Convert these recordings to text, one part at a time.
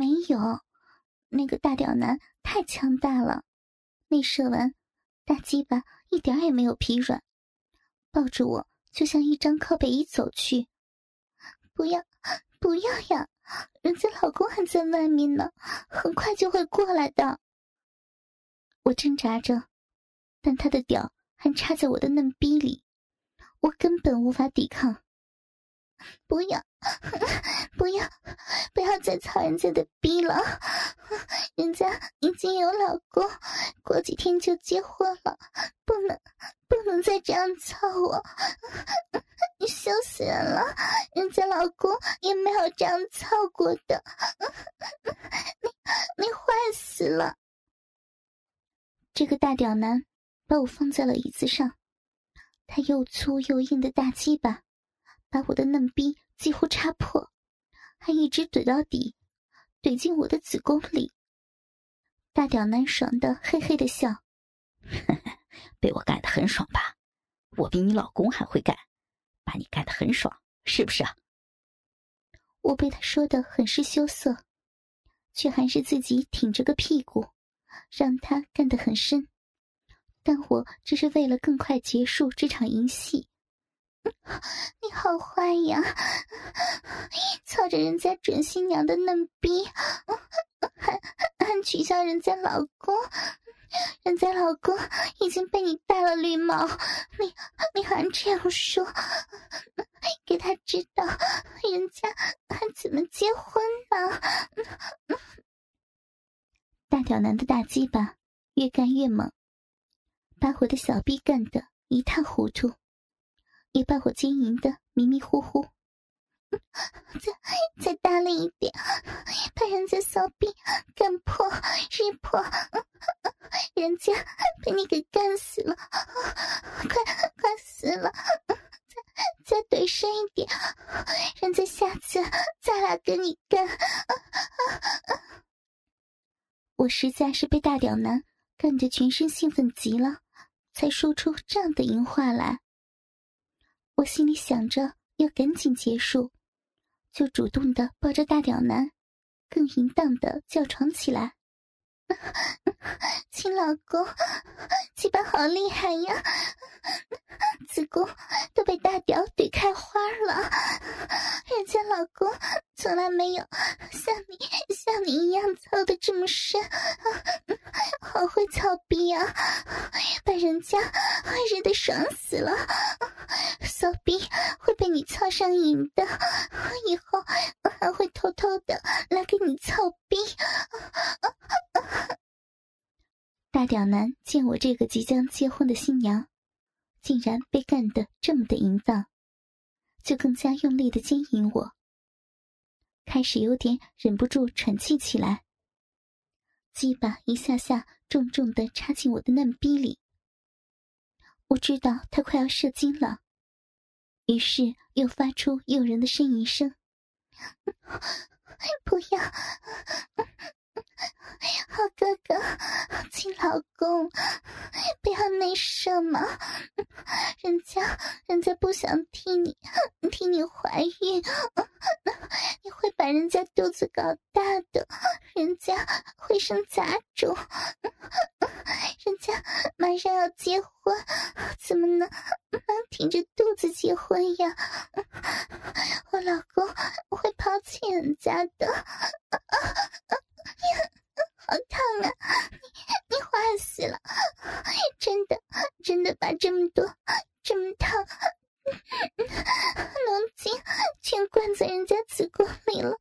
没有，那个大屌男太强大了，内射完，大鸡巴一点也没有疲软，抱着我就向一张靠背椅走去。不要，不要呀！人家老公还在外面呢，很快就会过来的。我挣扎着，但他的屌还插在我的嫩逼里，我根本无法抵抗。不要，不要，不要再操人家的逼了！人家已经有老公，过几天就结婚了，不能，不能再这样操我！你羞死人了！人家老公也没有这样操过的，你，你坏死了！这个大屌男把我放在了椅子上，他又粗又硬的大鸡巴。把我的嫩逼几乎插破，还一直怼到底，怼进我的子宫里。大屌男爽的嘿嘿的笑，被我干的很爽吧？我比你老公还会干，把你干的很爽，是不是啊？我被他说的很是羞涩，却还是自己挺着个屁股，让他干得很深。但我只是为了更快结束这场淫戏。你好坏呀！操着人家准新娘的嫩逼，还还取笑人家老公，人家老公已经被你戴了绿帽，你你还这样说，给他知道人家还怎么结婚呢？大屌男的大鸡巴越干越猛，把我的小臂干得一塌糊涂。也把我经营的迷迷糊糊，再再大力一点，把人家骚逼干破、日破，人家被你给干死了，快快死了！再再怼深一点，人家下次再来跟你干。我实在是被大屌男干得全身兴奋极了，才说出这样的淫话来。我心里想着要赶紧结束，就主动的抱着大屌男，更淫荡的叫床起来：“ 亲老公，鸡巴好厉害呀！子宫都被大屌怼开花了，人家老公从来没有像你像你一样操的这么深，好会操逼呀，把人家热的爽死了。”骚逼会被你操上瘾的，我以后还会偷偷的来给你操逼。大屌男见我这个即将结婚的新娘，竟然被干得这么的淫荡，就更加用力的奸淫我，开始有点忍不住喘气起来，鸡巴一下下重重的插进我的嫩逼里。我知道他快要射精了。于是又发出诱人的呻吟声，不要，好哥哥，亲老公，不要内射嘛，人家人家不想替你替你怀孕，你会把人家肚子搞大的，人家会生杂种。人家马上要结婚，怎么能能挺着肚子结婚呀？我老公会抛弃人家的，好烫啊！你你坏死了！真的真的把这么多这么烫浓精全灌在人家子宫里了，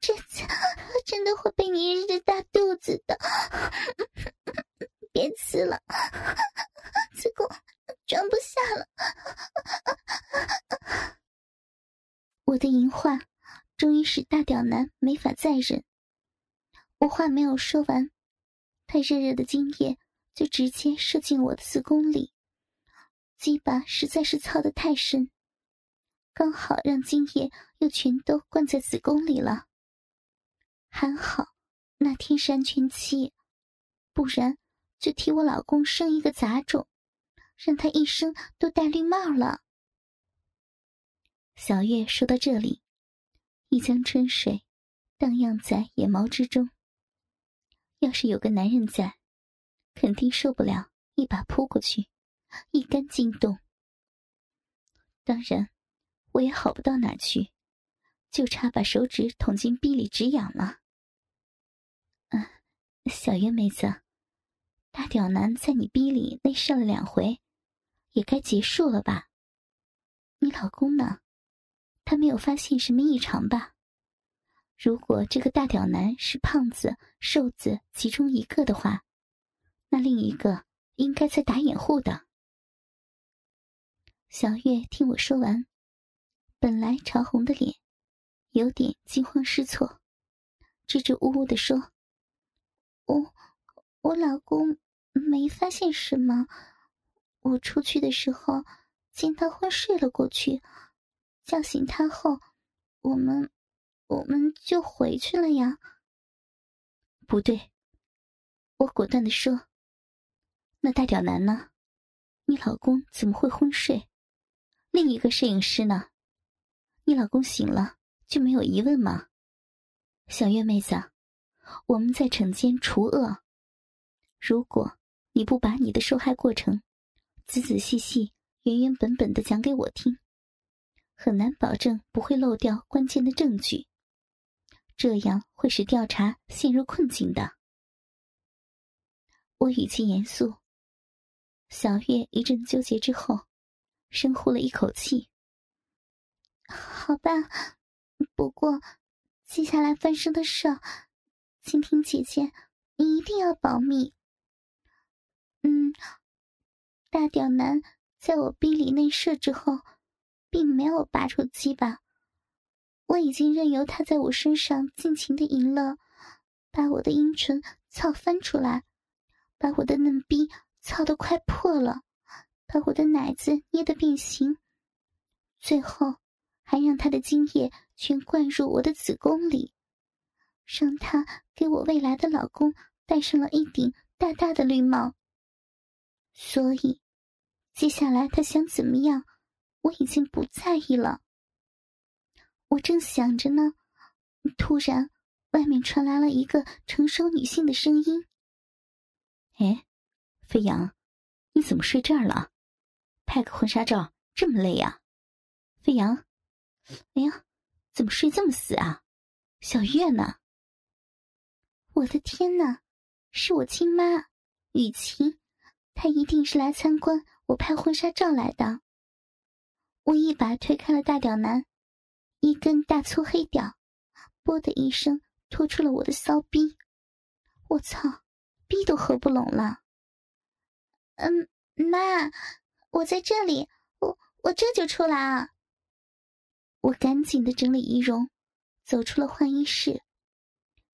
这次真的会被你日大肚子的。别吃了，子宫装不下了。我的淫话终于使大屌男没法再忍。我话没说完，他热热的精液就直接射进我的子宫里，鸡巴实在是操得太深，刚好让精液又全都灌在子宫里了。还好那天是安全期，不然。就替我老公生一个杂种，让他一生都戴绿帽了。小月说到这里，一江春水荡漾在眼毛之中。要是有个男人在，肯定受不了，一把扑过去，一杆惊动。当然，我也好不到哪去，就差把手指捅进逼里止痒了。嗯，小月妹子，大屌男在你逼里内射了两回，也该结束了吧？你老公呢？他没有发现什么异常吧？如果这个大屌男是胖子、瘦子其中一个的话，那另一个应该在打掩护的。小月听我说完，本来潮红的脸有点惊慌失措，支支吾吾的说：“我我老公没发现什么，我出去的时候见他昏睡了过去，叫醒他后，我们。”我们就回去了呀。不对，我果断的说：“那大屌男呢？你老公怎么会昏睡？另一个摄影师呢？你老公醒了就没有疑问吗？”小月妹子，我们在惩奸除恶。如果你不把你的受害过程仔仔细细、原原本本的讲给我听，很难保证不会漏掉关键的证据。这样会使调查陷入困境的。我语气严肃。小月一阵纠结之后，深呼了一口气。好吧，不过接下来发生的事，蜻蜓姐姐，你一定要保密。嗯，大屌男在我逼里内射之后，并没有拔出鸡巴。我已经任由他在我身上尽情的淫乐，把我的阴唇操翻出来，把我的嫩逼操得快破了，把我的奶子捏得变形，最后还让他的精液全灌入我的子宫里，让他给我未来的老公戴上了一顶大大的绿帽。所以，接下来他想怎么样，我已经不在意了。我正想着呢，突然，外面传来了一个成熟女性的声音：“哎，飞扬，你怎么睡这儿了？拍个婚纱照这么累呀？”飞扬，哎呀，怎么睡这么死啊？小月呢？我的天哪，是我亲妈雨晴，她一定是来参观我拍婚纱照来的。我一把推开了大屌男。一根大粗黑屌，啵的一声拖出了我的骚逼，我操，逼都合不拢了。嗯，妈，我在这里，我我这就出来啊。我赶紧的整理仪容，走出了换衣室，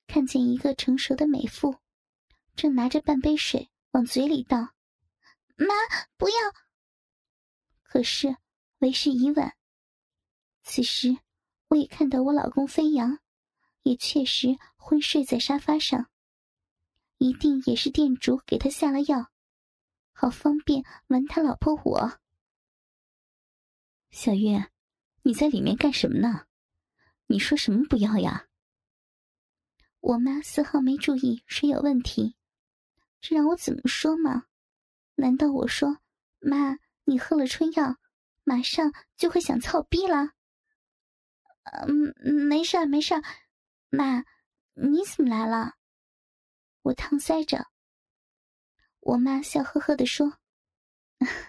看见一个成熟的美妇，正拿着半杯水往嘴里倒。妈，不要！可是为时已晚，此时。我也看到我老公飞扬，也确实昏睡在沙发上，一定也是店主给他下了药，好方便玩他老婆我。小月，你在里面干什么呢？你说什么不要呀？我妈丝毫没注意谁有问题，这让我怎么说嘛？难道我说妈，你喝了春药，马上就会想操逼了？嗯，没事儿，没事儿。妈，你怎么来了？我搪塞着。我妈笑呵呵的说：“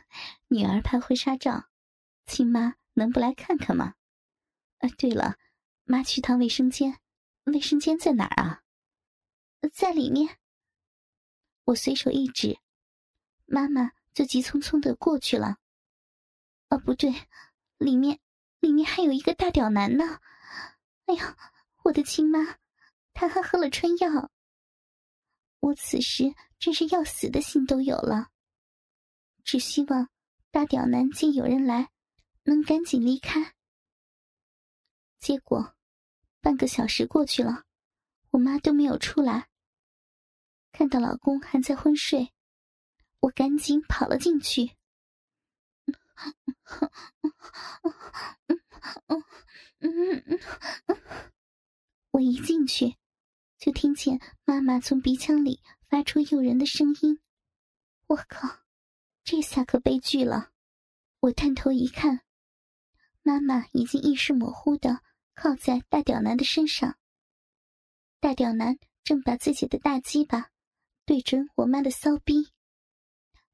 女儿拍婚纱照，亲妈能不来看看吗？”啊，对了，妈去趟卫生间，卫生间在哪儿啊？在里面。我随手一指，妈妈就急匆匆的过去了。哦，不对，里面。里面还有一个大屌男呢！哎呀，我的亲妈，他还喝了春药。我此时真是要死的心都有了，只希望大屌男见有人来，能赶紧离开。结果，半个小时过去了，我妈都没有出来。看到老公还在昏睡，我赶紧跑了进去。我一进去，就听见妈妈从鼻腔里发出诱人的声音。我靠，这下可悲剧了！我探头一看，妈妈已经意识模糊的靠在大屌男的身上。大屌男正把自己的大鸡巴对准我妈的骚逼，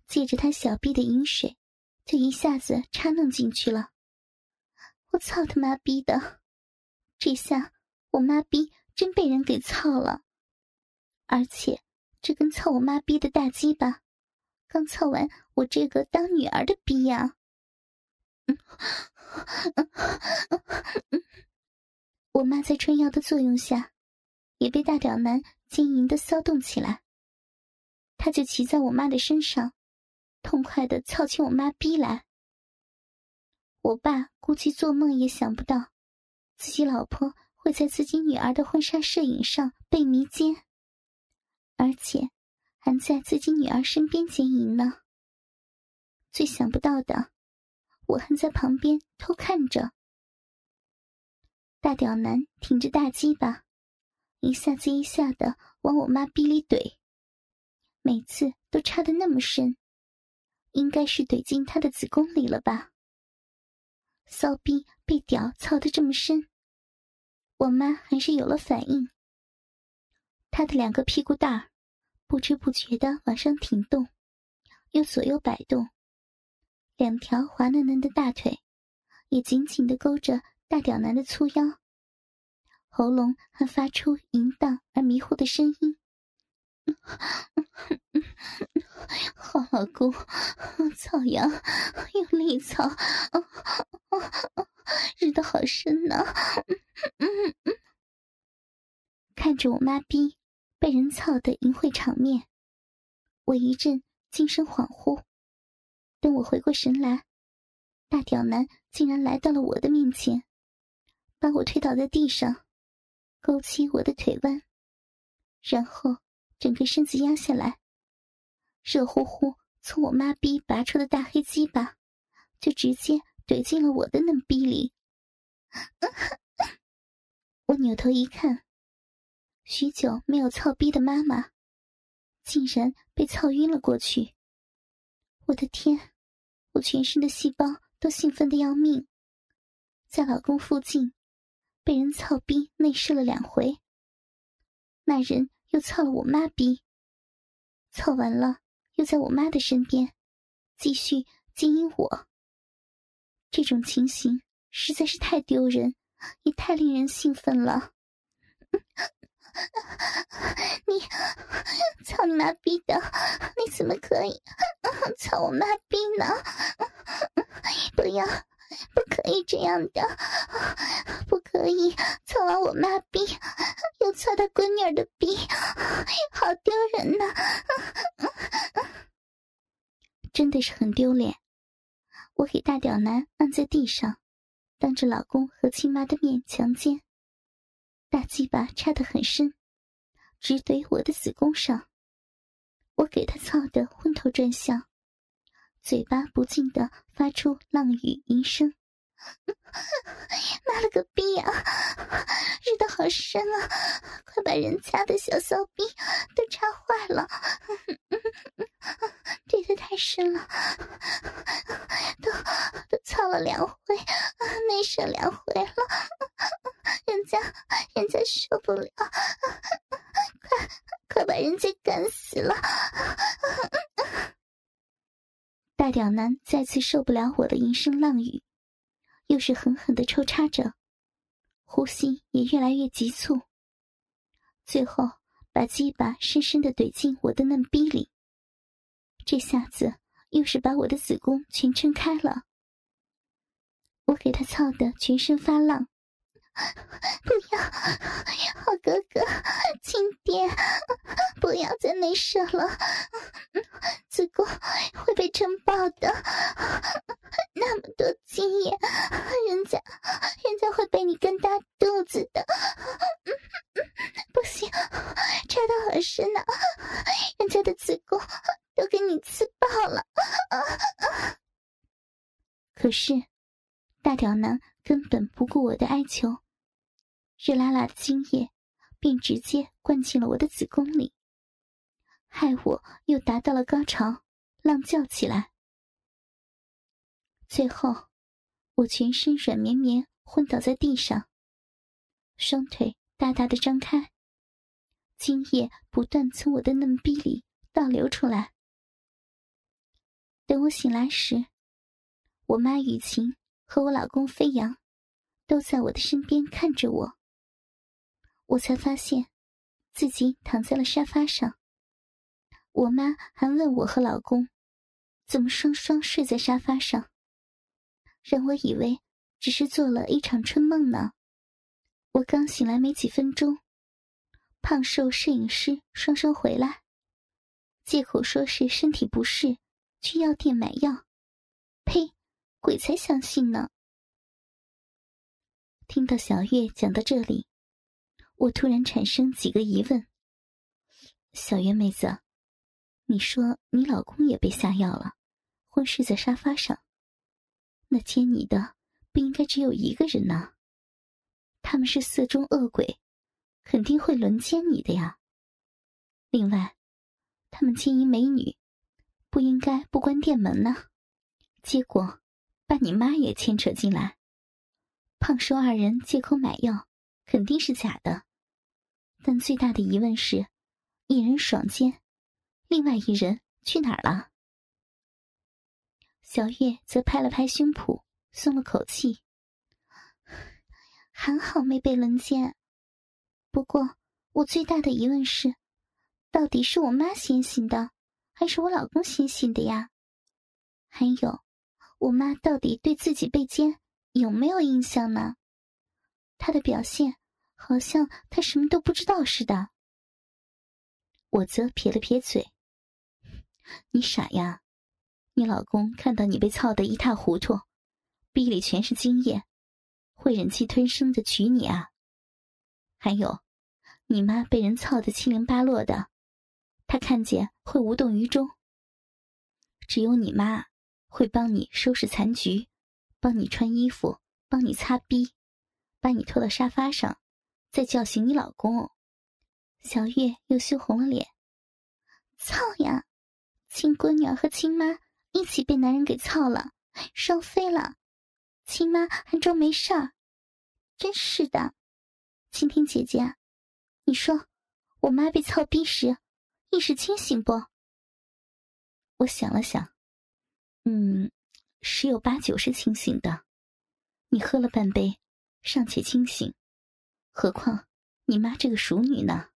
借着他小臂的饮水，就一下子插弄进去了。我操他妈逼的！这下我妈逼真被人给操了，而且这根操我妈逼的大鸡巴，刚操完我这个当女儿的逼呀！我妈在春药的作用下，也被大屌男经营的骚动起来。他就骑在我妈的身上，痛快的操起我妈逼来。我爸估计做梦也想不到，自己老婆会在自己女儿的婚纱摄影上被迷奸，而且还在自己女儿身边奸淫呢。最想不到的。我还在旁边偷看着，大屌男挺着大鸡巴，一下接一下的往我妈逼里怼，每次都插的那么深，应该是怼进她的子宫里了吧？骚逼被屌操的这么深，我妈还是有了反应，她的两个屁股蛋儿不知不觉的往上挺动，又左右摆动。两条滑嫩嫩的大腿，也紧紧的勾着大屌男的粗腰，喉咙还发出淫荡而迷糊的声音：“好老公，草呀，用力操，日的好深呐！”看着我妈逼被人操的淫秽场面，我一阵精神恍惚。等我回过神来，大屌男竟然来到了我的面前，把我推倒在地上，勾起我的腿弯，然后整个身子压下来，热乎乎从我妈逼拔出的大黑鸡巴，就直接怼进了我的嫩逼里。我扭头一看，许久没有操逼的妈妈，竟然被操晕了过去。我的天！我全身的细胞都兴奋的要命，在老公附近被人操逼内射了两回，那人又操了我妈逼，操完了又在我妈的身边继续经营我。这种情形实在是太丢人，也太令人兴奋了。你操你妈逼的！你怎么可以 操我妈逼呢？不要，不可以这样的，不可以操完我妈逼又操他闺女的逼，好丢人呐！真的是很丢脸。我给大屌男按在地上，当着老公和亲妈的面强奸。大鸡巴插得很深，直怼我的子宫上。我给他操得昏头转向，嘴巴不禁的发出浪语淫声。妈了个逼啊！日的好深啊！快把人家的小骚逼都插坏了！这的太深了，都都操了两回，内射两回了，人家人家受不了，快快把人家干死了！大屌男再次受不了我的淫声浪语。又是狠狠的抽插着，呼吸也越来越急促，最后把鸡巴深深的怼进我的嫩逼里。这下子又是把我的子宫全撑开了，我给他操的全身发浪。不要，好哥哥，亲爹，不要再内射了，子宫会被撑爆的。那么多精液，人家，人家会被你跟大肚子的。不行，插的好深呢，人家的子宫都给你刺爆了。可是，大屌男根本不顾我的哀求。热辣辣的精液便直接灌进了我的子宫里，害我又达到了高潮，浪叫起来。最后，我全身软绵绵，昏倒在地上，双腿大大的张开，精液不断从我的嫩逼里倒流出来。等我醒来时，我妈雨晴和我老公飞扬都在我的身边看着我。我才发现，自己躺在了沙发上。我妈还问我和老公，怎么双双睡在沙发上。让我以为只是做了一场春梦呢。我刚醒来没几分钟，胖瘦摄影师双双回来，借口说是身体不适，去药店买药。呸，鬼才相信呢！听到小月讲到这里，我突然产生几个疑问：小月妹子，你说你老公也被下药了，昏睡在沙发上。那奸你的不应该只有一个人呐，他们是色中恶鬼，肯定会轮奸你的呀。另外，他们奸淫美女，不应该不关店门呢。结果把你妈也牵扯进来，胖瘦二人借口买药，肯定是假的。但最大的疑问是，一人爽奸，另外一人去哪儿了？小月则拍了拍胸脯，松了口气。还好没被轮奸。不过，我最大的疑问是，到底是我妈先醒的，还是我老公先醒的呀？还有，我妈到底对自己被奸有没有印象呢？她的表现好像他什么都不知道似的。我则撇了撇嘴：“你傻呀。”你老公看到你被操得一塌糊涂，逼里全是精液，会忍气吞声的娶你啊？还有，你妈被人操得七零八落的，他看见会无动于衷。只有你妈会帮你收拾残局，帮你穿衣服，帮你擦逼，把你拖到沙发上，再叫醒你老公。小月又羞红了脸，操呀，亲闺女和亲妈。一起被男人给操了，双飞了，亲妈还装没事儿，真是的。青天姐姐，你说我妈被操逼时意识清醒不？我想了想，嗯，十有八九是清醒的。你喝了半杯，尚且清醒，何况你妈这个熟女呢？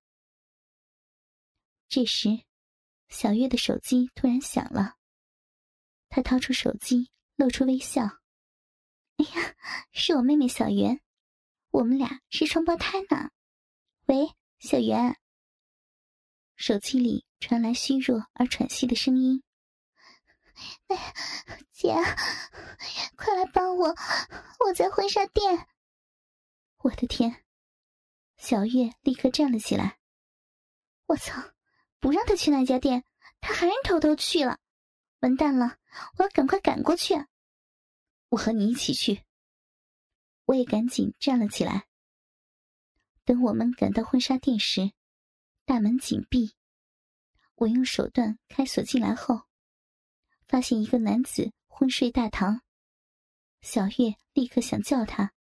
这时，小月的手机突然响了。她掏出手机，露出微笑。“哎呀，是我妹妹小圆，我们俩是双胞胎呢。”“喂，小圆。”手机里传来虚弱而喘息的声音。“哎，姐，快来帮我，我在婚纱店。”我的天！小月立刻站了起来。“我操！不让他去那家店，他还偷偷去了。”完蛋了！我要赶快赶过去。我和你一起去。我也赶紧站了起来。等我们赶到婚纱店时，大门紧闭。我用手段开锁进来后，发现一个男子昏睡大堂。小月立刻想叫他：“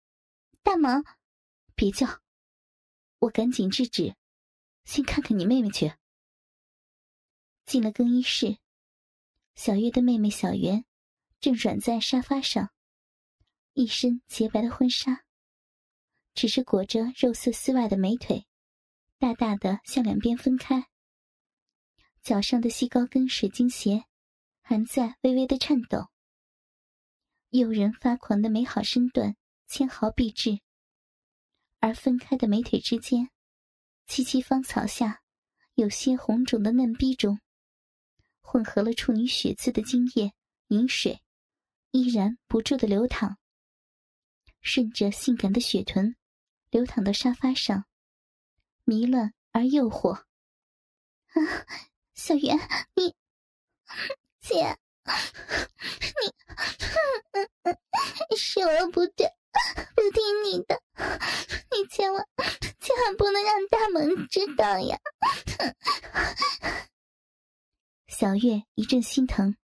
大萌，别叫！”我赶紧制止：“先看看你妹妹去。”进了更衣室。小月的妹妹小圆正软在沙发上，一身洁白的婚纱，只是裹着肉色丝袜的美腿，大大的向两边分开。脚上的细高跟水晶鞋还在微微的颤抖。诱人发狂的美好身段纤毫毕至，而分开的美腿之间，萋萋芳草下，有些红肿的嫩逼中。混合了处女血渍的精液饮水，依然不住的流淌，顺着性感的血臀流淌到沙发上，迷乱而诱惑。啊，小圆，你，姐，你，是我不对，不听你的，你千万千万不能让大萌知道呀！小月一阵心疼，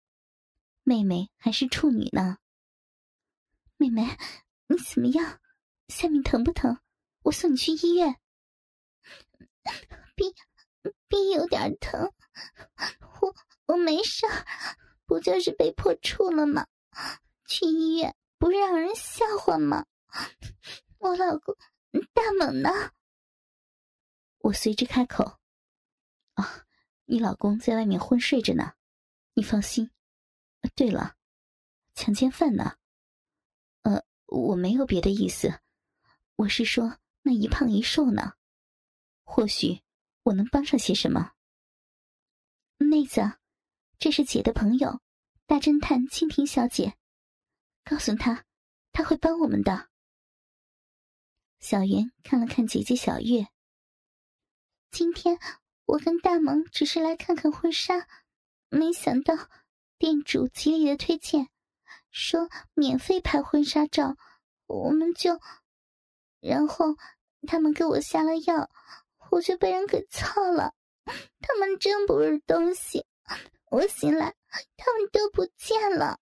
妹妹还是处女呢。妹妹，你怎么样？下面疼不疼？我送你去医院。逼逼有点疼，我我没事不就是被破处了吗？去医院不让人笑话吗？我老公大猛呢？我随之开口：“啊，你老公在外面昏睡着呢，你放心。对了，强奸犯呢？呃，我没有别的意思，我是说那一胖一瘦呢，或许我能帮上些什么。妹子，这是姐的朋友，大侦探蜻蜓小姐，告诉他，他会帮我们的。”小云看了看姐姐小月。今天我跟大萌只是来看看婚纱，没想到店主极力的推荐，说免费拍婚纱照，我们就，然后他们给我下了药，我就被人给操了。他们真不是东西，我醒来他们都不见了。